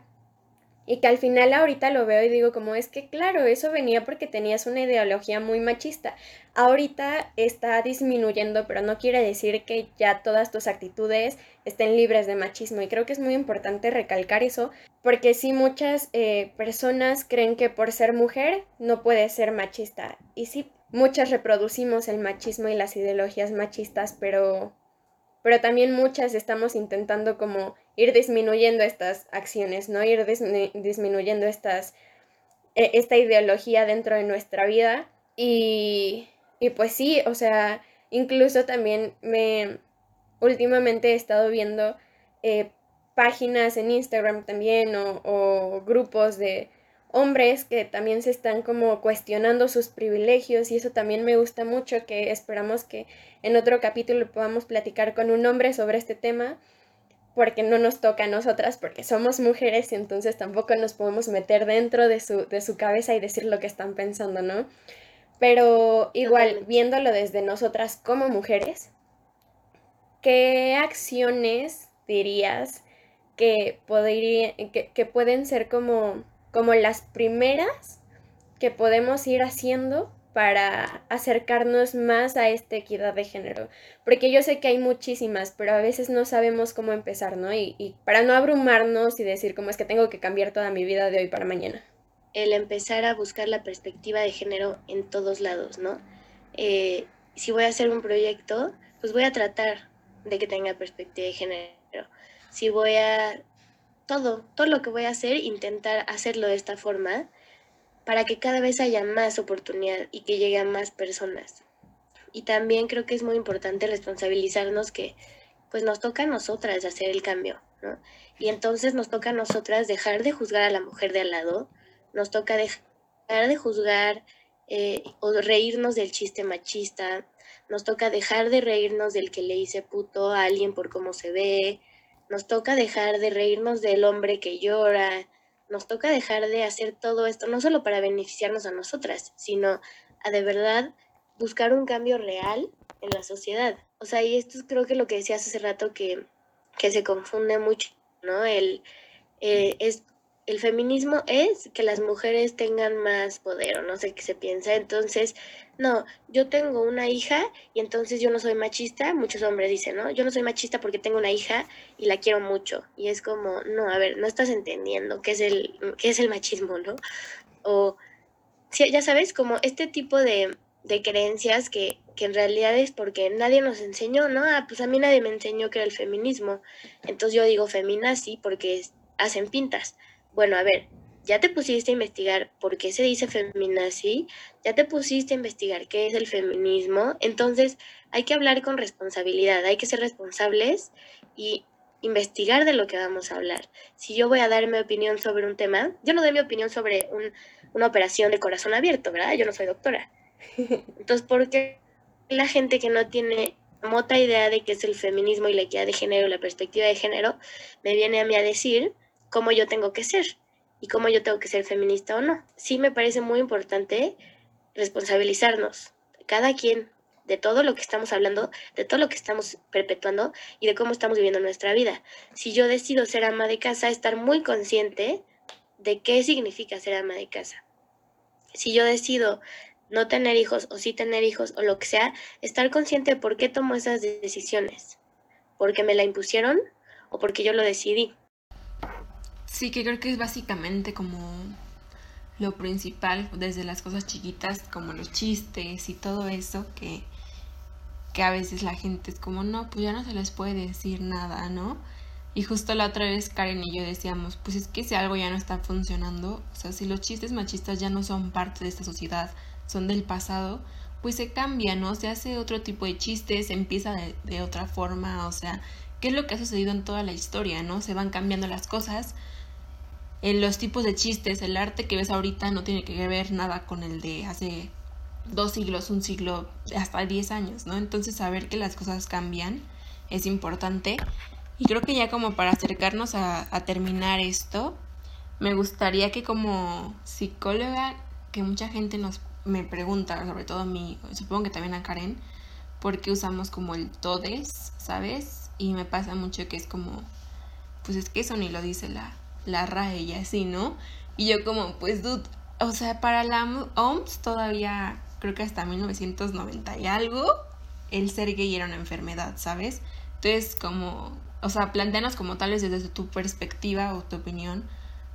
y que al final ahorita lo veo y digo como es que claro, eso venía porque tenías una ideología muy machista. Ahorita está disminuyendo, pero no quiere decir que ya todas tus actitudes estén libres de machismo. Y creo que es muy importante recalcar eso, porque sí muchas eh, personas creen que por ser mujer no puede ser machista. Y sí, muchas reproducimos el machismo y las ideologías machistas, pero, pero también muchas estamos intentando como ir disminuyendo estas acciones, ¿no? Ir disminuyendo estas, e, esta ideología dentro de nuestra vida. Y, y pues sí, o sea, incluso también me últimamente he estado viendo eh, páginas en Instagram también o grupos de, hombres que también se están como cuestionando sus privilegios y eso también me gusta mucho que esperamos que en otro capítulo podamos platicar con un hombre sobre este tema porque no nos toca a nosotras porque somos mujeres y entonces tampoco nos podemos meter dentro de su, de su cabeza y decir lo que están pensando, ¿no? Pero igual, viéndolo desde nosotras como mujeres, ¿qué acciones dirías que, podría, que, que pueden ser como como las primeras que podemos ir haciendo para acercarnos más a esta equidad de género. Porque yo sé que hay muchísimas, pero a veces no sabemos cómo empezar, ¿no? Y, para no abrumarnos y decir cómo es que tengo que cambiar toda mi vida de hoy para mañana. El empezar a buscar la perspectiva de género en todos lados, ¿no? Eh, si voy a hacer un proyecto, pues voy a tratar de que tenga perspectiva de género. Si voy a todo, todo lo que voy a hacer, intentar hacerlo de esta forma para que cada vez haya más oportunidad y que llegue a más personas. Y también creo que es muy importante responsabilizarnos que pues nos toca a nosotras hacer el cambio, ¿no? Y entonces nos toca a nosotras dejar de juzgar a la mujer de al lado, nos toca dejar de juzgar eh, o reírnos del chiste machista, nos toca dejar de reírnos del que le hice puto a alguien por cómo se ve, nos toca dejar de reírnos del hombre que llora, nos toca dejar de hacer todo esto, no solo para beneficiarnos a nosotras, sino a de verdad buscar un cambio real en la sociedad. O sea, y esto creo que lo que decías hace rato que, que se confunde mucho, ¿no? El, eh, es el feminismo es que las mujeres tengan más poder o no sé qué se piensa. Entonces, no, yo tengo una hija y entonces yo no soy machista. Muchos hombres dicen, ¿no? Yo no soy machista porque tengo una hija y la quiero mucho. Y es como, no, a ver, no estás entendiendo qué es el, qué es el machismo, ¿no? O, ya sabes, como este tipo de, de creencias que, que en realidad es porque nadie nos enseñó, ¿no? Ah, pues a mí nadie me enseñó que era el feminismo. Entonces yo digo feminazi porque hacen pintas bueno, a ver, ya te pusiste a investigar por qué se dice feminazi, ya te pusiste a investigar qué es el feminismo, entonces hay que hablar con responsabilidad, hay que ser responsables y investigar de lo que vamos a hablar. Si yo voy a dar mi opinión sobre un tema, yo no doy mi opinión sobre una operación de corazón abierto, ¿verdad? Yo no soy doctora. Entonces, ¿por qué la gente que no tiene mota idea de qué es el feminismo y la equidad de género, la perspectiva de género, me viene a mí a decir cómo yo tengo que ser y cómo yo tengo que ser feminista o no. Sí me parece muy importante responsabilizarnos, cada quien, de todo lo que estamos hablando, de todo lo que estamos perpetuando y de cómo estamos viviendo nuestra vida. Si yo decido ser ama de casa, estar muy consciente de qué significa ser ama de casa. Si yo decido no tener hijos o sí tener hijos o lo que sea, estar consciente de por qué tomo esas decisiones. porque me la impusieron o porque yo lo decidí. Sí, que creo que es básicamente como lo principal, desde las cosas chiquitas como los chistes y todo eso, que, que a veces la gente es como, no, pues ya no se les puede decir nada, ¿no? Y justo la otra vez Karen y yo decíamos, pues es que si algo ya no está funcionando, o sea, si los chistes machistas ya no son parte de esta sociedad, son del pasado, pues se cambia, ¿no? Se hace otro tipo de chistes, empieza de, de otra forma, o sea, ¿qué es lo que ha sucedido en toda la historia, ¿no? Se van cambiando las cosas, en los tipos de chistes, el arte que ves ahorita no tiene que ver nada con el de hace dos siglos, un siglo, hasta diez años, ¿no? Entonces saber que las cosas cambian es importante. Y creo que ya como para acercarnos a, terminar esto, me gustaría que como psicóloga, que mucha gente nos me pregunta, sobre todo a mí, supongo que también a Karen, por qué usamos como el todes, ¿sabes? Y me pasa mucho que es como, pues es que eso ni lo dice la, la RAE y así, ¿no? Y yo como, pues, dude, o sea, para la OMS todavía, creo que hasta 1990 y algo, el ser gay era una enfermedad, ¿sabes? Entonces, como, o sea, planteanos como tal vez desde tu perspectiva o tu opinión,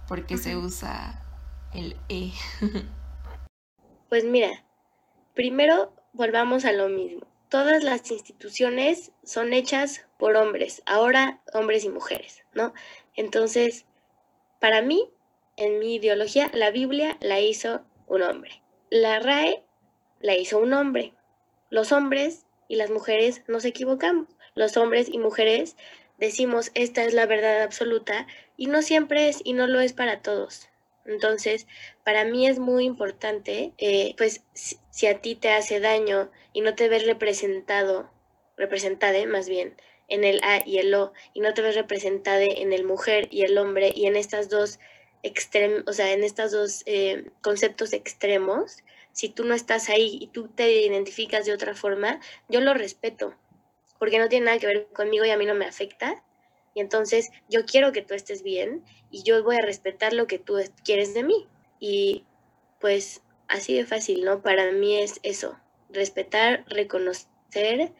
por qué se usa el E. pues mira, primero volvamos a lo mismo. Todas las instituciones son hechas por hombres, ahora hombres y mujeres, ¿no? Entonces, para mí, en mi ideología, la Biblia la hizo un hombre. La RAE la hizo un hombre. Los hombres y las mujeres nos equivocamos. Los hombres y mujeres decimos esta es la verdad absoluta y no siempre es y no lo es para todos. Entonces, para mí es muy importante, eh, pues si, a ti te hace daño y no te ves representado, representada más bien, en el A y el O y no te ves representada en el mujer y el hombre y en estas dos extremos, o sea, en estos dos eh, conceptos extremos, si tú no estás ahí y tú te identificas de otra forma, yo lo respeto, porque no tiene nada que ver conmigo y a mí no me afecta. Y entonces yo quiero que tú estés bien y yo voy a respetar lo que tú quieres de mí. Y pues así de fácil, ¿no? Para mí es eso, respetar, reconocer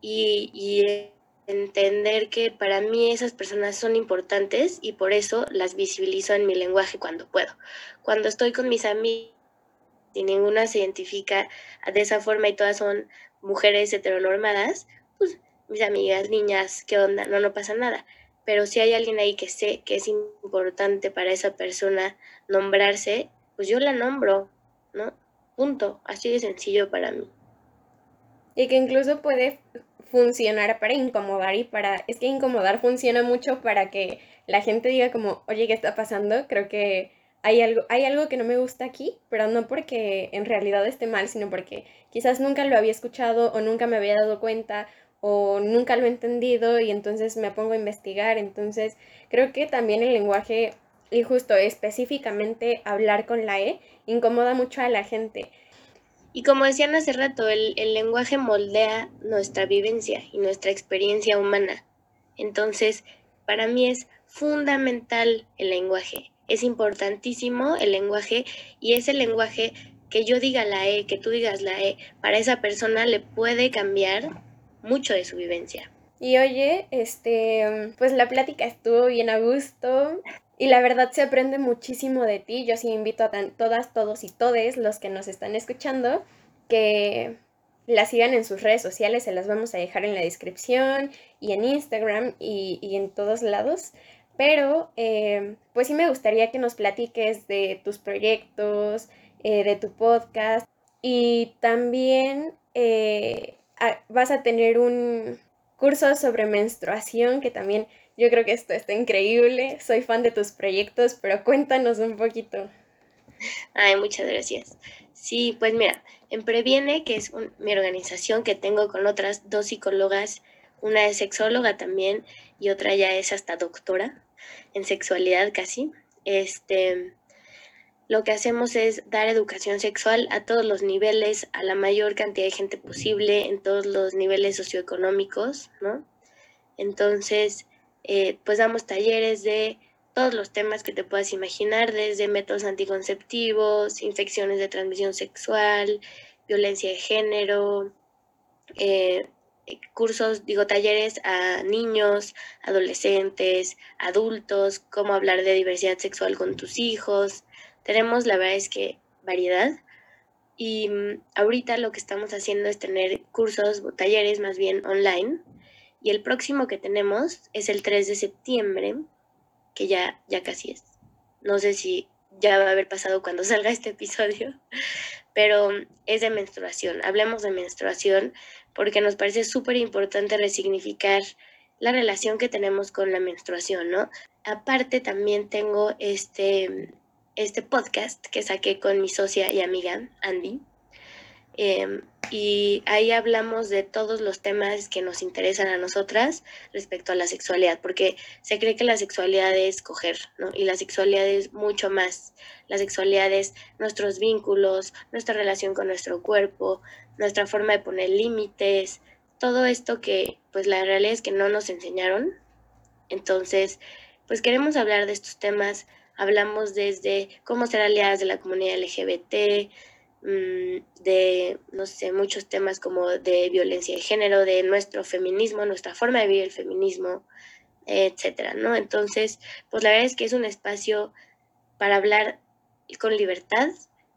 y, y entender que para mí esas personas son importantes y por eso las visibilizo en mi lenguaje cuando puedo. Cuando estoy con mis amigas y ninguna se identifica de esa forma y todas son mujeres heteronormadas, pues mis amigas, niñas, ¿qué onda? No, no pasa nada. Pero si hay alguien ahí que sé que es importante para esa persona nombrarse, pues yo la nombro, ¿no? Punto. Así de sencillo para mí. Y que incluso puede funcionar para incomodar y para... Es que incomodar funciona mucho para que la gente diga como, oye, ¿qué está pasando? Creo que hay algo, hay algo que no me gusta aquí, pero no porque en realidad esté mal, sino porque quizás nunca lo había escuchado o nunca me había dado cuenta o nunca lo he entendido y entonces me pongo a investigar. Entonces creo que también el lenguaje y justo específicamente hablar con la E incomoda mucho a la gente. Y como decían hace rato, el, lenguaje moldea nuestra vivencia y nuestra experiencia humana. Entonces, para mí es fundamental el lenguaje. Es importantísimo el lenguaje y ese lenguaje que yo diga la E, que tú digas la E, para esa persona le puede cambiar mucho de su vivencia. Y oye, este, pues la plática estuvo bien a gusto. Y la verdad se aprende muchísimo de ti. Yo sí invito a todas, todos y todes los que nos están escuchando que la sigan en sus redes sociales. Se las vamos a dejar en la descripción y en Instagram y, en todos lados. Pero eh, pues sí me gustaría que nos platiques de tus proyectos, eh, de tu podcast y también eh, vas a tener un curso sobre menstruación que también yo creo que esto está increíble. Soy fan de tus proyectos, pero cuéntanos un poquito. Ay, muchas gracias. Sí, pues mira, en Previene, que es mi organización que tengo con otras dos psicólogas, una es sexóloga también y otra ya es hasta doctora en sexualidad casi. Este, lo que hacemos es dar educación sexual a todos los niveles, a la mayor cantidad de gente posible, en todos los niveles socioeconómicos, ¿no? Entonces, eh, pues damos talleres de todos los temas que te puedas imaginar, desde métodos anticonceptivos, infecciones de transmisión sexual, violencia de género, eh, cursos, digo, talleres a niños, adolescentes, adultos, cómo hablar de diversidad sexual con tus hijos. Tenemos, la verdad es que, variedad. Y mm, ahorita lo que estamos haciendo es tener cursos, talleres más bien online. Y el próximo que tenemos es el 3 de septiembre, que ya, ya casi es. No sé si ya va a haber pasado cuando salga este episodio, pero es de menstruación. Hablemos de menstruación porque nos parece súper importante resignificar la relación que tenemos con la menstruación, ¿no? Aparte también tengo este, este podcast que saqué con mi socia y amiga Andy, Em, y ahí hablamos de todos los temas que nos interesan a nosotras respecto a la sexualidad, porque se cree que la sexualidad es coger, ¿no? Y la sexualidad es mucho más. La sexualidad es nuestros vínculos, nuestra relación con nuestro cuerpo, nuestra forma de poner límites, todo esto que pues la realidad es que no nos enseñaron. Entonces, pues queremos hablar de estos temas. Hablamos desde cómo ser aliadas de la comunidad LGBT, de, no sé, muchos temas como de violencia de género, de nuestro feminismo, nuestra forma de vivir el feminismo, etcétera, ¿no? Entonces, pues la verdad es que es un espacio para hablar con libertad.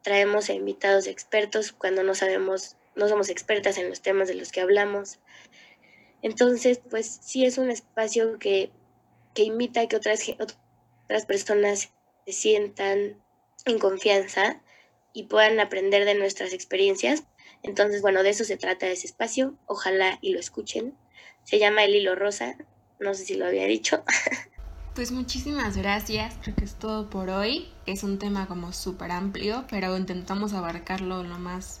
Traemos a invitados expertos cuando no sabemos, no somos expertas en los temas de los que hablamos. Entonces, pues sí es un espacio que, que invita a que otras, otras personas se sientan en confianza y puedan aprender de nuestras experiencias. Entonces, bueno, de eso se trata ese espacio. Ojalá y lo escuchen. Se llama El Hilo Rosa. No sé si lo había dicho. Pues muchísimas gracias. Creo que es todo por hoy. Es un tema como súper amplio, pero intentamos abarcarlo lo más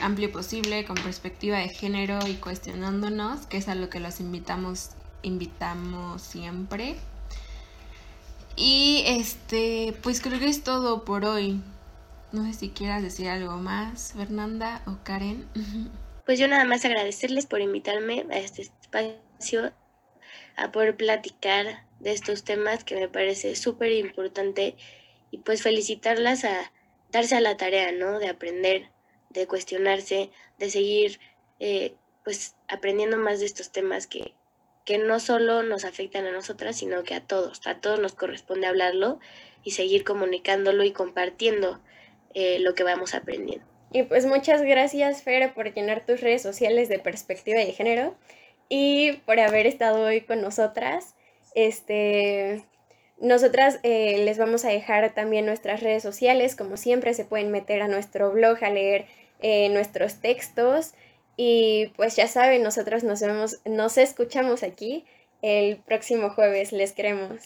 amplio posible con perspectiva de género y cuestionándonos, que es a lo que los invitamos invitamos siempre. Y este, pues creo que es todo por hoy. No sé si quieras decir algo más, Fernanda o Karen. Pues yo nada más agradecerles por invitarme a este espacio, a poder platicar de estos temas que me parece súper importante y pues felicitarlas a darse a la tarea, ¿no? De aprender, de cuestionarse, de seguir eh, pues aprendiendo más de estos temas que, que no solo nos afectan a nosotras, sino que a todos, a todos nos corresponde hablarlo y seguir comunicándolo y compartiendo eh, lo que vamos aprendiendo. Y pues muchas gracias, Fer, por llenar tus redes sociales de perspectiva de género y por haber estado hoy con nosotras. Este, nosotras eh, les vamos a dejar también nuestras redes sociales, como siempre se pueden meter a nuestro blog a leer eh, nuestros textos y pues ya saben, nosotros nos vemos, nos escuchamos aquí el próximo jueves, les queremos.